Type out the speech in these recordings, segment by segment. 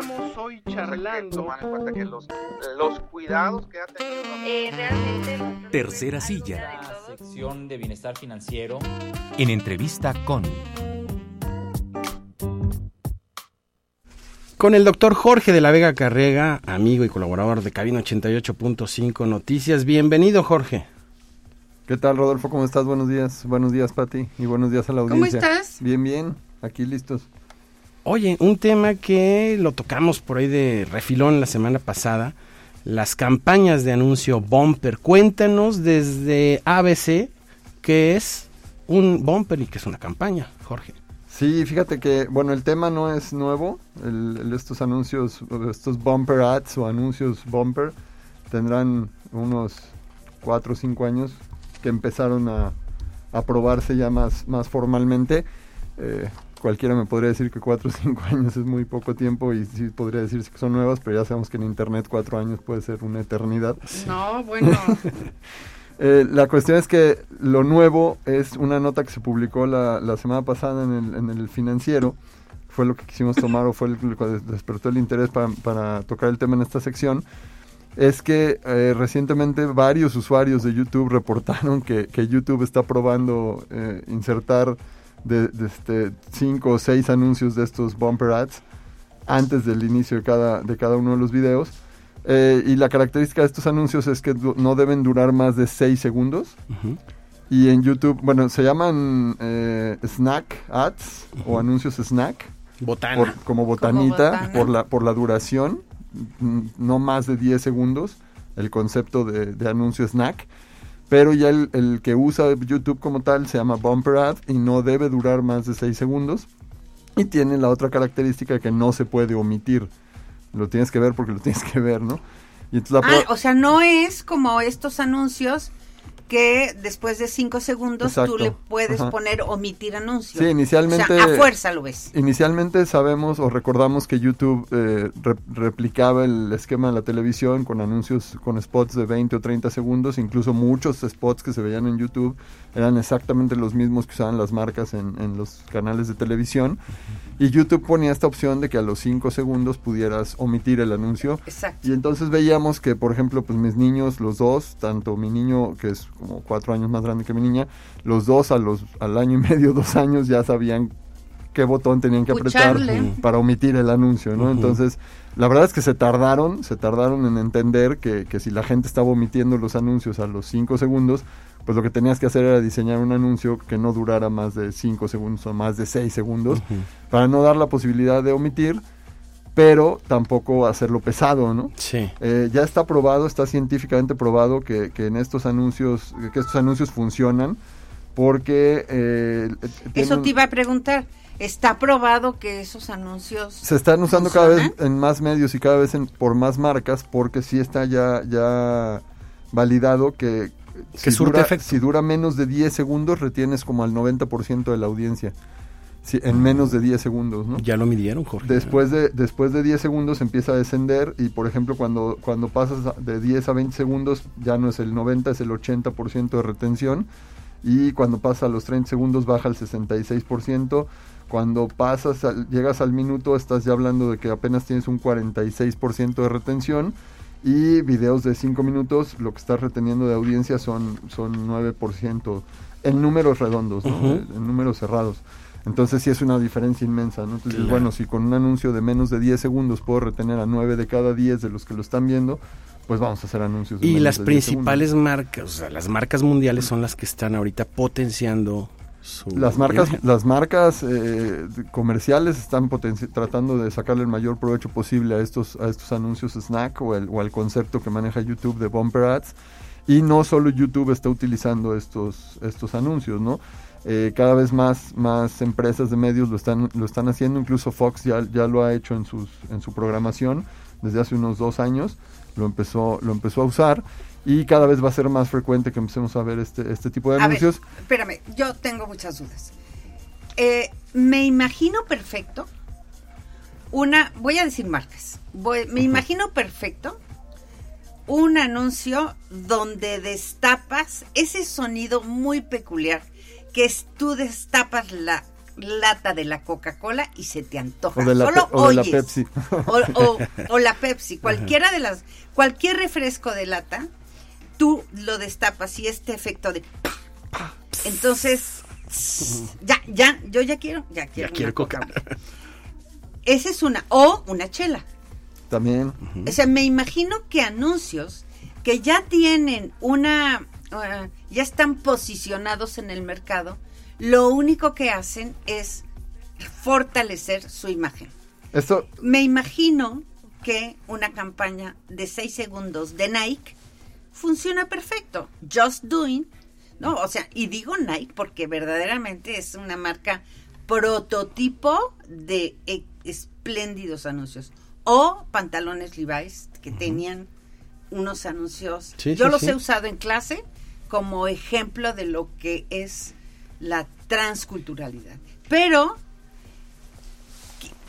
Estamos hoy charlando. Tomar en cuenta que los, los cuidados que ha tenido. Eh, realmente. Tercera silla. La sección de bienestar financiero. En entrevista con. Con el doctor Jorge de la Vega Carrega, amigo y colaborador de Cabina 88.5 Noticias. Bienvenido, Jorge. ¿Qué tal, Rodolfo? ¿Cómo estás? Buenos días. Buenos días, Pati. Y buenos días a la audiencia. ¿Cómo estás? Bien, bien. Aquí listos. Oye, un tema que lo tocamos por ahí de refilón la semana pasada, las campañas de anuncio bumper. Cuéntanos desde ABC qué es un bumper y qué es una campaña, Jorge. Sí, fíjate que, bueno, el tema no es nuevo. El, el- estos anuncios, estos bumper ads o anuncios bumper tendrán unos cuatro o cinco años que empezaron a, a probarse ya más, más formalmente. Eh, cualquiera me podría decir que cuatro o cinco años es muy poco tiempo y sí podría decirse que son nuevas, pero ya sabemos que en Internet cuatro años puede ser una eternidad. No, bueno. Eh, la cuestión es que lo nuevo es una nota que se publicó la, la semana pasada en el, en el financiero. Fue lo que quisimos tomar o fue lo que des- despertó el interés para, para tocar el tema en esta sección. Es que eh, recientemente varios usuarios de YouTube reportaron que, que YouTube está probando eh, insertar de, de este, cinco o seis anuncios de estos bumper ads antes del inicio de cada, de cada uno de los videos. Eh, y la característica de estos anuncios es que no deben durar más de 6 segundos. Y en YouTube, bueno, se llaman eh, snack ads o anuncios snack, Botana. por- como botanita, botana. por, la, por la duración, no más de 10 segundos, el concepto de, de anuncio snack. Pero ya el, el que usa YouTube como tal se llama bumper ad y no debe durar más de 6 segundos. Y tiene la otra característica que no se puede omitir. Lo tienes que ver porque lo tienes que ver, ¿no? Y Ah, o sea, no es como estos anuncios que después de cinco segundos Exacto. tú le puedes Ajá. poner omitir anuncio. Sí, inicialmente- O sea, a fuerza lo ves. Inicialmente sabemos o recordamos que YouTube eh, re- replicaba el esquema de la televisión con anuncios, con spots de 20 o 30 segundos, incluso muchos spots que se veían en YouTube eran exactamente los mismos que usaban las marcas en, en los canales de televisión. Y YouTube ponía esta opción de que a los 5 segundos pudieras omitir el anuncio. Exacto. Y entonces veíamos que, por ejemplo, pues mis niños, los dos, tanto mi niño, que es como cuatro años más grande que mi niña, los dos a los, al año y medio, dos años, ya sabían qué botón tenían que apretar Pucharle. para omitir el anuncio, ¿no? Entonces, la verdad es que se tardaron, se tardaron en entender que, que si la gente estaba omitiendo los anuncios a los cinco segundos, pues lo que tenías que hacer era diseñar un anuncio que no durara más de cinco segundos o más de seis segundos, para no dar la posibilidad de omitir, pero tampoco hacerlo pesado, ¿no? Sí. Eh, ya está probado, está científicamente probado que, que en estos anuncios, que estos anuncios funcionan porque eh, Eso tienen- te iba a preguntar. ¿Está probado que esos anuncios se están usando cada vez en más medios y cada vez en- por más marcas porque sí está ya, ya validado que, Que surte dura, efecto. si dura menos de 10 segundos retienes como al 90% de la audiencia. Sí, en menos de 10 segundos, ¿no? Ya lo midieron, Jorge. Después de, después de 10 segundos empieza a descender y por ejemplo cuando, cuando pasas de 10 a 20 segundos ya no es el 90, es el 80% de retención y cuando pasa a los 30 segundos baja al 66%, cuando pasas al- llegas al minuto estás ya hablando de que apenas tienes un 46% de retención y videos de 5 minutos lo que estás reteniendo de audiencia son, son 9% en números redondos, ¿no? Ujú. en números cerrados. Entonces sí es una diferencia inmensa, ¿no? Entonces, Claro. bueno, si con un anuncio de menos de 10 segundos puedo retener a 9 de cada 10 de los que lo están viendo, pues vamos a hacer anuncios. de Y las de 10 principales marcas, o sea, las marcas mundiales son las que están ahorita potenciando su... Las marcas, imagen. las marcas eh, comerciales están tratando de sacarle el mayor provecho posible a estos, a estos anuncios snack o, el- o al concepto que maneja YouTube de bumper ads. Y no solo YouTube está utilizando estos, estos anuncios, ¿no? Eh, cada vez más, más empresas de medios lo están, lo están haciendo, incluso Fox ya, ya lo ha hecho en, sus, en su programación desde hace unos dos años, lo empezó, lo empezó a usar y cada vez va a ser más frecuente que empecemos a ver este, este tipo de A ver, anuncios. espérame, yo tengo muchas dudas. Eh, me imagino perfecto una, voy a decir marcas, voy- me imagino perfecto un anuncio donde destapas ese sonido muy peculiar, que es tú destapas la lata de la Coca-Cola y se te antoja. O de la, Solo pe- o de la. Pepsi. O, o- o la Pepsi, cualquiera de las, cualquier refresco de lata, tú lo destapas y este efecto de entonces ya, ya, yo ya quiero, ya quiero, coca. Coca. Esa es una, o una chela. También. O sea, me imagino que anuncios que ya tienen una, uh, ya están posicionados en el mercado, lo único que hacen es fortalecer su imagen. Esto, Me imagino que una campaña de 6 segundos de Nike funciona perfecto. Just Doing, ¿no? O sea, y digo Nike porque verdaderamente es una marca prototipo de e- espléndidos anuncios. O pantalones Levi's que tenían unos anuncios. Sí, Yo sí, los sí. he usado en clase como ejemplo de lo que es la transculturalidad. Pero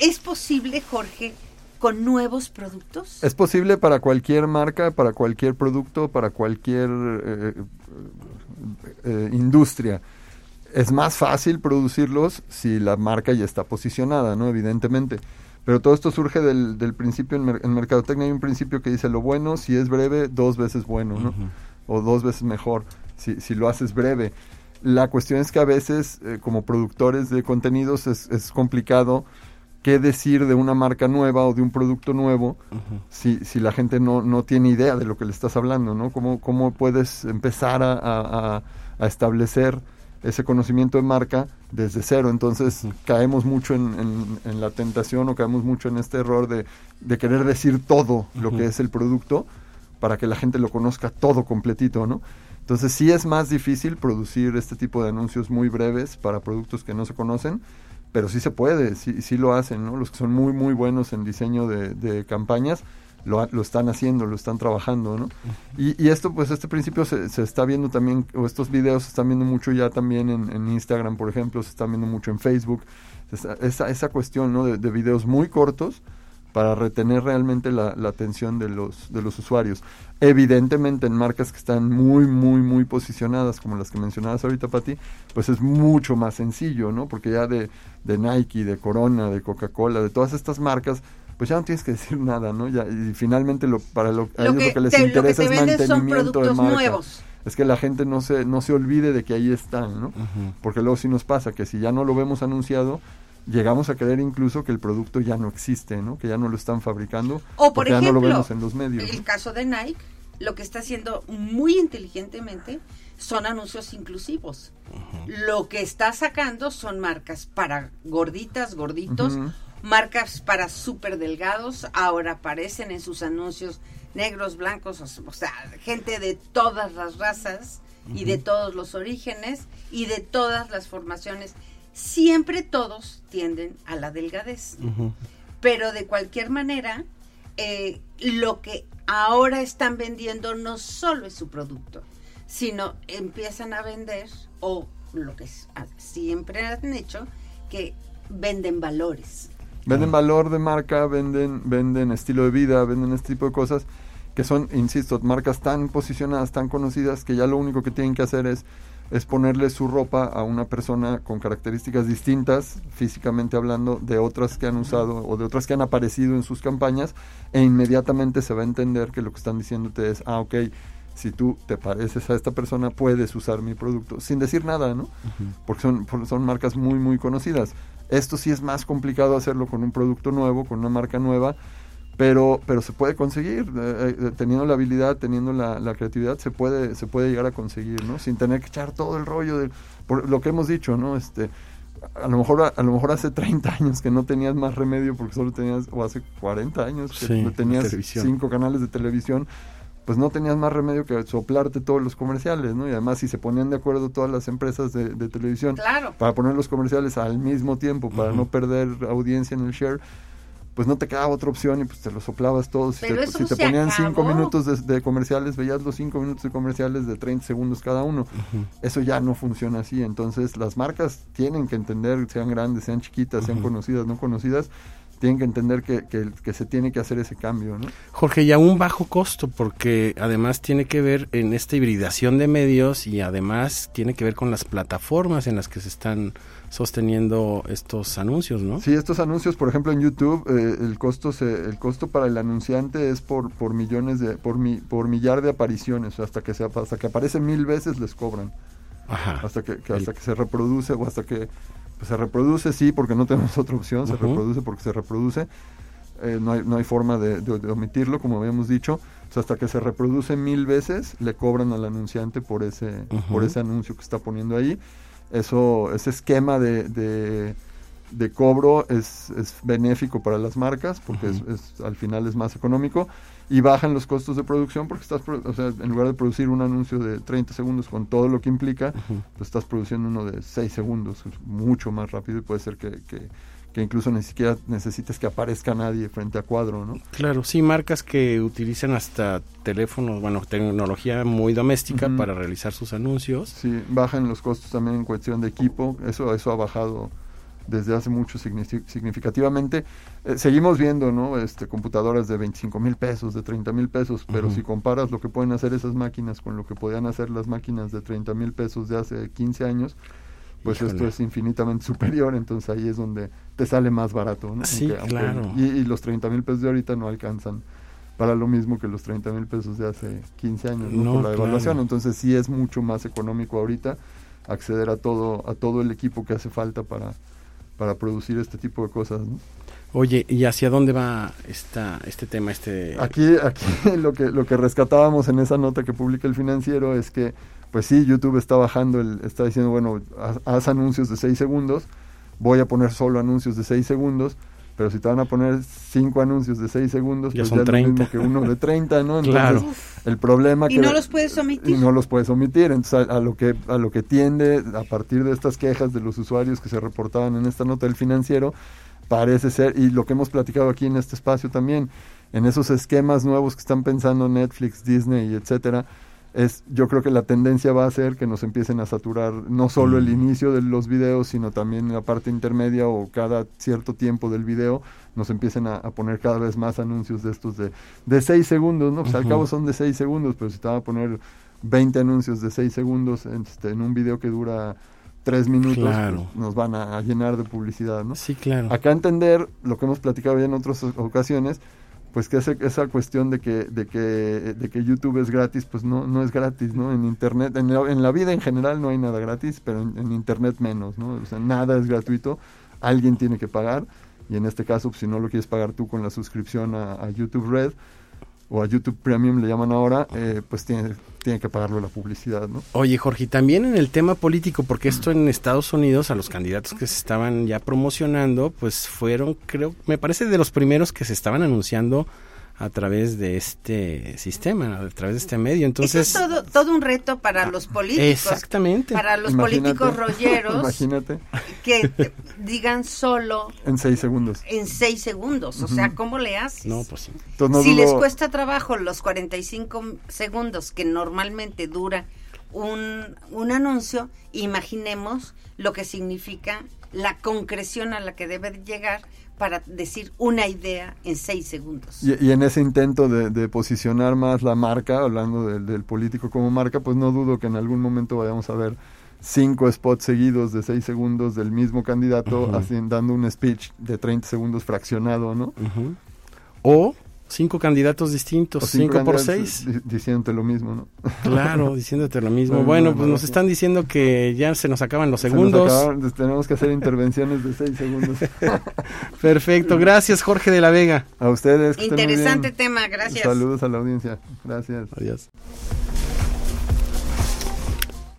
¿Es posible, Jorge, con nuevos productos? Es posible para cualquier marca, para cualquier producto, para cualquier eh, eh, industria. Es más fácil producirlos si la marca ya está posicionada, ¿no? Evidentemente. Pero todo esto surge del, del principio en, mer- en mercadotecnia. Hay un principio que dice lo bueno, si es breve, dos veces bueno, ¿no? O dos veces mejor, si, si lo haces breve. La cuestión es que a veces, eh, como productores de contenidos, es, es complicado qué decir de una marca nueva o de un producto nuevo si, si la gente no, no tiene idea de lo que le estás hablando, ¿no? ¿Cómo, cómo puedes empezar a, a- establecer ese conocimiento de marca desde cero? Entonces caemos mucho en, en- en la tentación o caemos mucho en este error de, de querer decir todo lo que es el producto para que la gente lo conozca todo completito, ¿no? Entonces sí es más difícil producir este tipo de anuncios muy breves para productos que no se conocen, pero sí se puede, sí, sí lo hacen, ¿no? Los que son muy, muy buenos en diseño de, de campañas lo, lo están haciendo, lo están trabajando, ¿no? Y, y esto, pues este principio se, se está viendo también, o estos videos se están viendo mucho ya también en, en Instagram, por ejemplo, se están viendo mucho en Facebook, esa, esa, esa cuestión, ¿no? De, de videos muy cortos para retener realmente la, la atención de los, de los usuarios. Evidentemente en marcas que están muy, muy, muy posicionadas, como las que mencionabas ahorita, Pati, pues es mucho más sencillo, ¿no? Porque ya de, de Nike, de Corona, de Coca-Cola, de todas estas marcas, pues ya no tienes que decir nada, ¿no? Ya, y finalmente lo, para lo, a Lo ellos que lo que les te- lo que interesa te es son mantenimiento de marca. nuevos. Es que la gente no se, no se olvide de que ahí están, ¿no? Porque luego sí nos pasa que si ya no lo vemos anunciado, llegamos a creer incluso que el producto ya no existe, ¿no? Que ya no lo están fabricando, O por porque ya ejemplo, no lo vemos en los medios. el ¿no? caso de Nike, lo que está haciendo muy inteligentemente son anuncios inclusivos. Lo que está sacando son marcas para gorditas, gorditos, marcas para súper delgados. Ahora aparecen en sus anuncios negros, blancos, o, o sea, gente de todas las razas y de todos los orígenes y de todas las formaciones. Siempre todos tienden a la delgadez pero de cualquier manera, eh, lo que ahora están vendiendo no solo es su producto, sino empiezan a vender, o lo que ah, siempre han hecho, que venden valores. Venden valor de marca, venden, venden estilo de vida, venden este tipo de cosas que son, insisto, marcas tan posicionadas, tan conocidas, que ya lo único que tienen que hacer es, es ponerle su ropa a una persona con características distintas, físicamente hablando, de otras que han usado o de otras que han aparecido en sus campañas, e inmediatamente se va a entender que lo que están diciéndote es, ah, ok, si tú te pareces a esta persona, puedes usar mi producto, sin decir nada, ¿no? Porque son, son marcas muy, muy conocidas. Esto sí es más complicado hacerlo con un producto nuevo, con una marca nueva, pero, pero se puede conseguir, eh, eh, teniendo la habilidad, teniendo la, la creatividad, se puede, se puede llegar a conseguir, ¿no? Sin tener que echar todo el rollo de, por lo que hemos dicho, ¿no? Este, a lo mejor a, lo mejor hace 30 años que no tenías más remedio porque solo tenías, o hace 40 años que Sí, no tenías cinco canales de televisión, pues no tenías más remedio que soplarte todos los comerciales, ¿no? Y además si se ponían de acuerdo todas las empresas de, de televisión Claro. para poner los comerciales al mismo tiempo, para no perder audiencia en el share, pues no te quedaba otra opción y pues te lo soplabas todos. Si Pero te, eso si te se ponían acabó. cinco minutos de, de comerciales, veías los cinco minutos de comerciales de 30 segundos cada uno. Eso ya no funciona así. Entonces las marcas tienen que entender, sean grandes, sean chiquitas, sean conocidas, no conocidas, tienen que entender que, que, que se tiene que hacer ese cambio, ¿no? Jorge, y a un bajo costo, porque además tiene que ver en esta hibridación de medios y además tiene que ver con las plataformas en las que se están sosteniendo estos anuncios, ¿no? Sí, estos anuncios, por ejemplo, en YouTube, eh, el costo se, el costo para el anunciante es por, por millones de, por mi, por millar de apariciones, hasta que se, hasta que aparece mil veces les cobran, Ajá. hasta que, que- El- hasta que se reproduce o hasta que pues, se reproduce, sí, porque no tenemos otra opción, se reproduce porque se reproduce, eh, no hay, no hay forma de, de- de omitirlo, como habíamos dicho, o sea, hasta que se reproduce mil veces le cobran al anunciante por ese, por ese anuncio que está poniendo ahí. Eso, ese esquema de, de, de cobro es, es benéfico para las marcas porque es, al final es más económico y bajan los costos de producción porque estás, o sea, en lugar de producir un anuncio de 30 segundos con todo lo que implica, pues estás produciendo uno de 6 segundos, mucho más rápido y puede ser que, que, que incluso ni siquiera necesites que aparezca nadie frente a cuadro, ¿no? Claro, sí, marcas que utilizan hasta teléfonos, bueno, tecnología muy doméstica para realizar sus anuncios. Sí, bajan los costos también en cuestión de equipo, eso, eso ha bajado desde hace mucho signifi- significativamente. Eh, seguimos viendo, ¿no? Este, computadoras de 25 mil pesos, de 30 mil pesos, pero si comparas lo que pueden hacer esas máquinas con lo que podían hacer las máquinas de 30 mil pesos de hace 15 años, pues esto es infinitamente superior, entonces ahí es donde te sale más barato, ¿no? Sí, claro. y, y los 30 mil pesos de ahorita no alcanzan para lo mismo que los 30 mil pesos de hace 15 años, ¿no? No, Por la claro. devaluación, entonces sí es mucho más económico ahorita acceder a todo a todo el equipo que hace falta para para producir este tipo de cosas. ¿no? Oye, ¿y hacia dónde va esta, este tema? Este... Aquí aquí lo que lo que rescatábamos en esa nota que publica el financiero es que pues sí YouTube está bajando el está diciendo bueno haz, haz anuncios de 6 segundos voy a poner solo anuncios de 6 segundos pero si te van a poner cinco anuncios de 6 segundos Ya pues son ya es lo 30. mismo que uno de 30 no entonces Claro. el problema Y que no los puedes omitir. y no los puedes omitir. Entonces, a, a lo que a lo que tiende a partir de estas quejas de los usuarios que se reportaban en esta nota del financiero, parece ser y lo que hemos platicado aquí en este espacio también, en esos esquemas nuevos que están pensando Netflix, Disney, etcétera, es yo creo que la tendencia va a ser que nos empiecen a saturar no solo el Mm. inicio de los videos, sino también la parte intermedia o cada cierto tiempo del video nos empiecen a, a poner cada vez más anuncios de estos de, de 6 segundos, ¿no? Pues al cabo son de 6 segundos, pero si te van a poner 20 anuncios de 6 segundos en, este, en un video que dura 3 minutos, Claro. pues, nos van a, a llenar de publicidad, ¿no? Sí, claro. Acá entender lo que hemos platicado ya en otras ocasiones, pues que esa cuestión de que, de que, de que YouTube es gratis, pues no, no es gratis, ¿no? En Internet, en la, en la vida en general no hay nada gratis, pero en, Internet menos, ¿no? O sea, nada es gratuito, alguien tiene que pagar, y en este caso, pues, si no lo quieres pagar tú con la suscripción a, YouTube Red, o a YouTube Premium le llaman ahora, eh, pues tiene, tiene que pagarlo la publicidad, ¿no? Oye, Jorge, también en el tema político, porque esto en Estados Unidos, a los candidatos que se estaban ya promocionando, pues fueron, creo, me parece de los primeros que se estaban anunciando a través de este sistema, a través de este medio. Entonces, Eso es todo, todo un reto para los políticos. exactamente. Para los Imagínate, políticos rolleros Imagínate, que digan solo en seis segundos. en seis segundos. O sea, ¿cómo le haces? No, pues sí. No si les cuesta trabajo los 45 segundos que normalmente dura un, un anuncio, imaginemos lo que significa la concreción a la que debe llegar para decir una idea en seis segundos. Y, y en ese intento de, de posicionar más la marca, hablando del, del político como marca, pues no dudo que en algún momento vayamos a ver cinco spots seguidos de seis segundos del mismo candidato haciendo, dando un speech de 30 segundos fraccionado, ¿no? O cinco candidatos distintos, O cinco, por seis. di- diciéndote lo mismo, ¿no? Claro, diciéndote lo mismo. Bueno, pues nos están diciendo que ya se nos acaban los Se nos segundos. acabaron, tenemos que hacer intervenciones de seis segundos. Perfecto, gracias Jorge de la Vega. A ustedes. que estén muy bien. Interesante tema, gracias. Saludos a la audiencia. Gracias. Adiós.